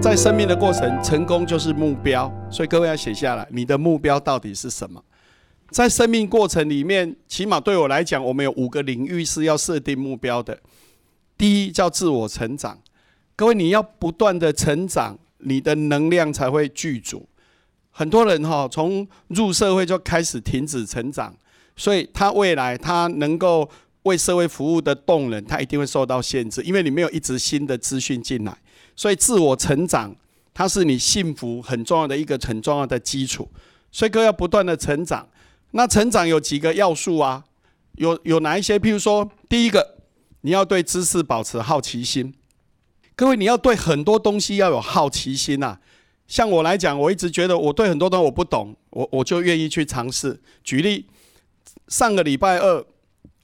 在生命的过程，成功就是目标，所以各位要写下来，你的目标到底是什么？在生命过程里面，起码对我来讲，我们有五个领域是要设定目标的。第一叫自我成长，各位你要不断的成长，你的能量才会具足。很多人哈，从入社会就开始停止成长，所以他未来他能够为社会服务的动能，他一定会受到限制，因为你没有一直新的资讯进来。所以，自我成长，它是你幸福很重要的一个很重要的基础。所以，哥要不断的成长。那成长有几个要素啊？有有哪一些？譬如说，第一个，你要对知识保持好奇心。各位，你要对很多东西要有好奇心呐。像我来讲，我一直觉得我对很多东西我不懂，我我就愿意去尝试。举例，上个礼拜二，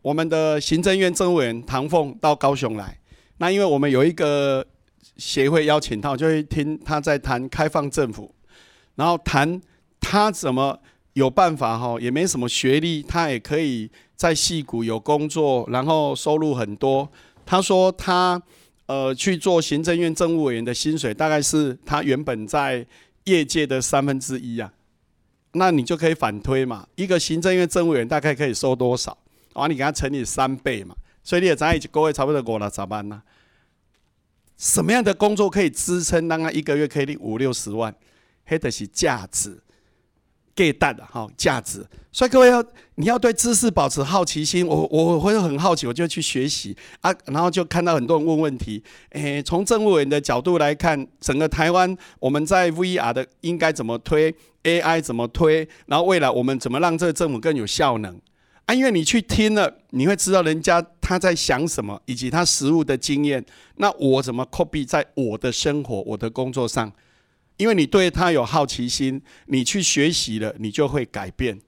我们的行政院政务委员唐凤到高雄来，那因为我们有一个。协会邀请他，我就会听他在谈开放政府，然后谈他怎么有办法哈，也没什么学历，他也可以在戏谷有工作，然后收入很多。他说他呃去做行政院政务委员的薪水，大概是他原本在业界的三分之一啊。那你就可以反推嘛，一个行政院政务员大概可以收多少？啊，你给他乘以三倍嘛，所以你也在一起各位差不多过了咋办呢？什么样的工作可以支撑让他一个月可以领五六十万？黑的是价值，给大的哈价值。所以各位要你要对知识保持好奇心。我我会很好奇，我就去学习啊，然后就看到很多人问问题。诶，从政务员的角度来看，整个台湾我们在 VR 的应该怎么推，AI 怎么推，然后未来我们怎么让这个政府更有效能？啊，因为你去听了，你会知道人家他在想什么，以及他实物的经验。那我怎么 copy 在我的生活、我的工作上？因为你对他有好奇心，你去学习了，你就会改变。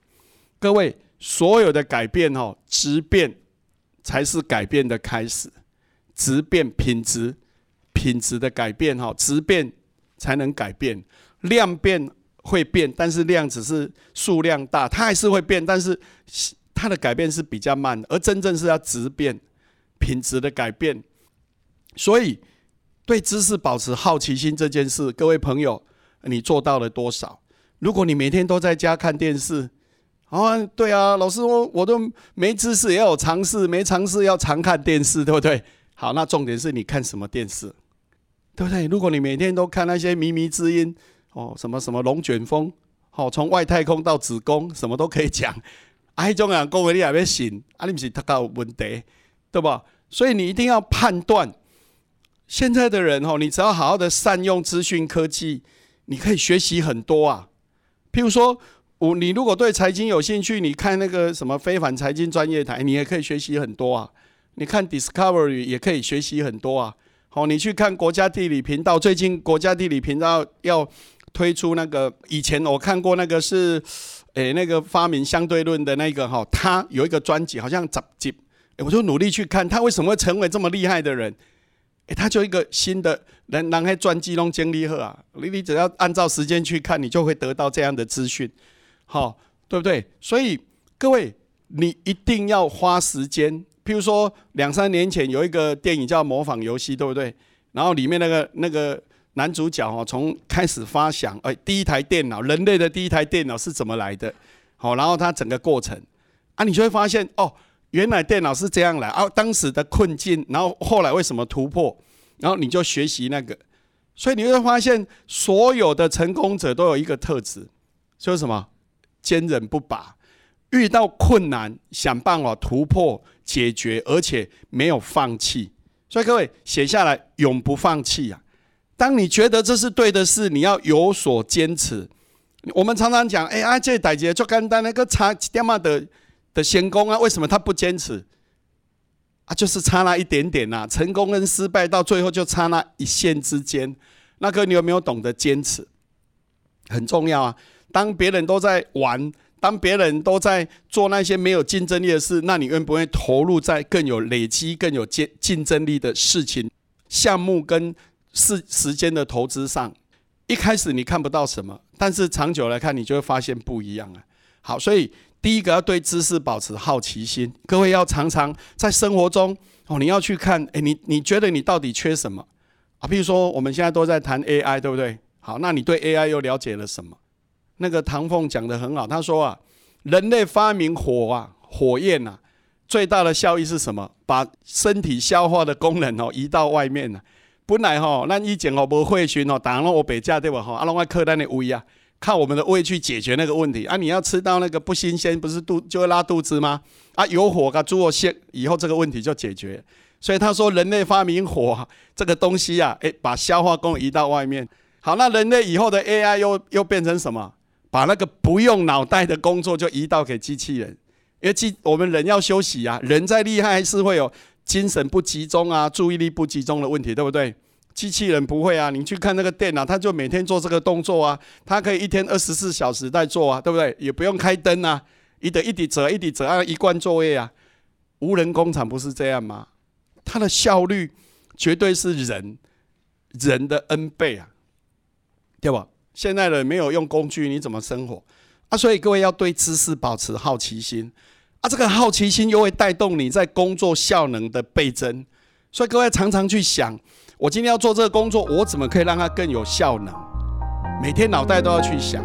各位，所有的改变哦，质变才是改变的开始。质变品质，品质的改变哈，质变才能改变。量变会变，但是量只是数量大，它还是会变，但是。它的改变是比较慢，而真正是要质变、品质的改变。所以，对知识保持好奇心这件事，各位朋友，你做到了多少？如果你每天都在家看电视，啊，对啊，老师我我都没知识也有尝试，没尝试要常看电视，对不对？好，那重点是你看什么电视，对不对？如果你每天都看那些靡靡之音，哦，什么什么龙卷风，好，从外太空到子宫，什么都可以讲。啊，迄种人讲话你也要信，啊，你不是他有问题，对吧？所以你一定要判断。现在的人吼，你只要好好的善用资讯科技，你可以学习很多啊。譬如说，我你如果对财经有兴趣，你看那个什么非凡财经专业台，你也可以学习很多啊。你看 Discovery 也可以学习很多啊。好，你去看国家地理频道，最近国家地理频道要推出那个，以前我看过那个是。诶，那个发明相对论的那个哈，他有一个专辑，好像十集，我就努力去看他为什么会成为这么厉害的人。诶，他就一个新的人，人还专辑弄经历贺啊，你你只要按照时间去看，你就会得到这样的资讯，好，对不对？所以各位，你一定要花时间。譬如说，两三年前有一个电影叫《模仿游戏》，对不对？然后里面那个那个。男主角哦，从开始发想，哎，第一台电脑，人类的第一台电脑是怎么来的？好，然后他整个过程，啊，你就会发现，哦，原来电脑是这样来，啊，当时的困境，然后后来为什么突破？然后你就学习那个，所以你会发现，所有的成功者都有一个特质，就是什么？坚韧不拔，遇到困难想办法突破解决，而且没有放弃。所以各位写下来，永不放弃啊！当你觉得这是对的事，你要有所坚持。我们常常讲，哎，啊，这代志就干单，那个差点嘛的的先功啊，为什么他不坚持？啊，就是差那一点点呐，成功跟失败到最后就差那一线之间。那个你有没有懂得坚持？很重要啊！当别人都在玩，当别人都在做那些没有竞争力的事，那你愿不愿意投入在更有累积、更有竞竞争力的事情、项目跟？是时间的投资上，一开始你看不到什么，但是长久来看，你就会发现不一样了。好，所以第一个要对知识保持好奇心，各位要常常在生活中哦，你要去看，诶，你你觉得你到底缺什么？啊。譬如说，我们现在都在谈 AI，对不对？好，那你对 AI 又了解了什么？那个唐凤讲的很好，他说啊，人类发明火啊，火焰啊，最大的效益是什么？把身体消化的功能哦移到外面了。本来吼，咱以前哦无会熏哦，打拢我北架对吧？吼，啊，拢爱靠咱的胃啊，靠我们的胃去解决那个问题啊。你要吃到那个不新鲜，不是肚就会拉肚子吗？啊，有火噶，猪肉馅以后这个问题就解决。所以他说，人类发明火这个东西啊，诶，把消化功能移到外面。好，那人类以后的 AI 又又变成什么？把那个不用脑袋的工作就移到给机器人，因为机我们人要休息啊，人再厉害还是会有精神不集中啊、注意力不集中的问题，对不对？机器人不会啊，你去看那个电脑，它就每天做这个动作啊，它可以一天二十四小时在做啊，对不对？也不用开灯啊，一得一滴折一滴折按一贯作业啊。无人工厂不是这样吗？它的效率绝对是人人的 N 倍啊！对吧？现在的没有用工具，你怎么生活啊？所以各位要对知识保持好奇心啊！这个好奇心又会带动你在工作效能的倍增。所以各位常常去想，我今天要做这个工作，我怎么可以让它更有效能？每天脑袋都要去想。